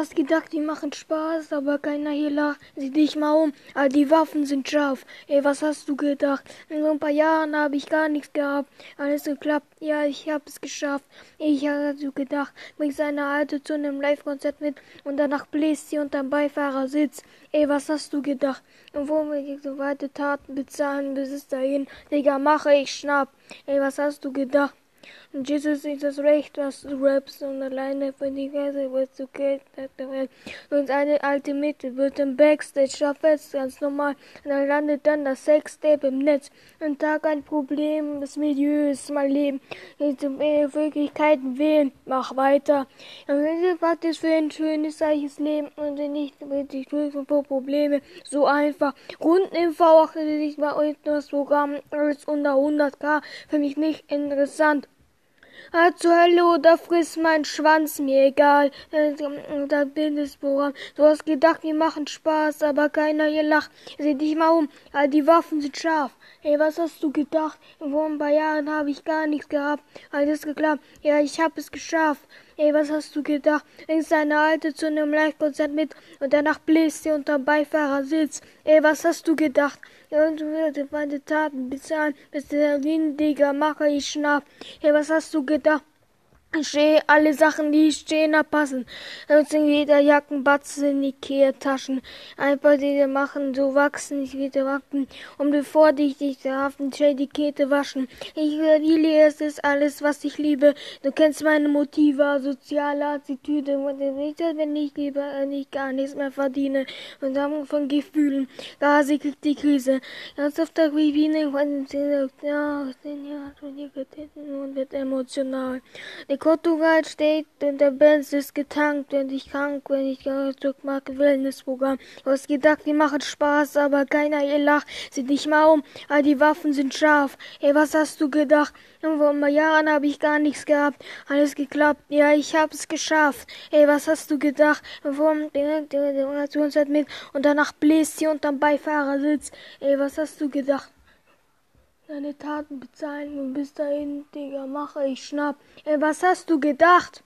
Hast gedacht, die machen Spaß, aber keiner hier lacht. Sieh dich mal um, all die Waffen sind scharf. Ey, was hast du gedacht? In so ein paar Jahren habe ich gar nichts gehabt. Alles geklappt, ja, ich hab es geschafft. Ich hatte gedacht, bring seine Alte zu einem Live-Konzert mit und danach bläst sie unterm Beifahrersitz. Ey, was hast du gedacht? Und womit ich so weite Taten bezahlen bis es dahin? Digga, mache ich schnapp. Ey, was hast du gedacht? Und Jesus ist das Recht, was du rappst und alleine für die Gäste wirst du Welt. Und eine alte Mitte wird im Backstage verfetzt, ganz normal. Und dann landet dann das Sextape im Netz. Ein Tag ein Problem, das Milieu ist mein Leben. Jetzt in Wirklichkeiten wählen, mach weiter. Und wenn praktisch für ein schönes, reiches Leben und nicht richtig durch und vor Probleme, so einfach. Runden im V, achte dich mal das Programm, alles unter 100k, für mich nicht interessant. Ah, zur Hölle oder friss mein Schwanz, mir egal. Da Bildungsprogramm. Du hast gedacht, wir machen Spaß, aber keiner hier lacht. Seh dich mal um, die Waffen sind scharf. Ey, was hast du gedacht? Vor ein paar Jahren habe ich gar nichts gehabt. Alles geklappt. Ja, ich hab es geschafft. Ey, was hast du gedacht? Bringst deine Alte zu einem Live-Konzert mit und danach bläst sie unter Beifahrersitz. Ey, was hast du gedacht? Und wirst meine Taten bezahlen, bis der Windiger mache ich schnapp. Ey, was hast du gedacht? Ich stehe alle Sachen, die stehen, da passen. Jetzt in jeder Jackenbatze in die Kehrtaschen. Einfach die machen, so wachsen, ich wieder wachsen. Und bevor dich dich haften, schnell die Kette waschen. Ich verliere, es ist alles, was ich liebe. Du kennst meine Motive, soziale Attitüde. Und nicht, wenn ich lieber, wenn ich gar nichts mehr verdiene. Und dann von Gefühlen. Da sie kriegt die Krise. Ganz oft der Vivine, ja, und wird emotional. Die Portugal steht und der Benz ist getankt, wenn ich krank, wenn ich zurück mag, Wellnessprogramm. Du hast gedacht, die machen Spaß, aber keiner hier lacht. Sieh dich mal um, all die Waffen sind scharf. Ey, was hast du gedacht? Und vor ein paar Jahren habe ich gar nichts gehabt. Alles geklappt. Ja, ich hab's geschafft. Ey, was hast du gedacht? Vor der mit und danach bläst sie unterm Beifahrersitz. Ey, was hast du gedacht? Deine Taten bezahlen und bis dahin, Digga, mache ich schnapp. Ey, was hast du gedacht?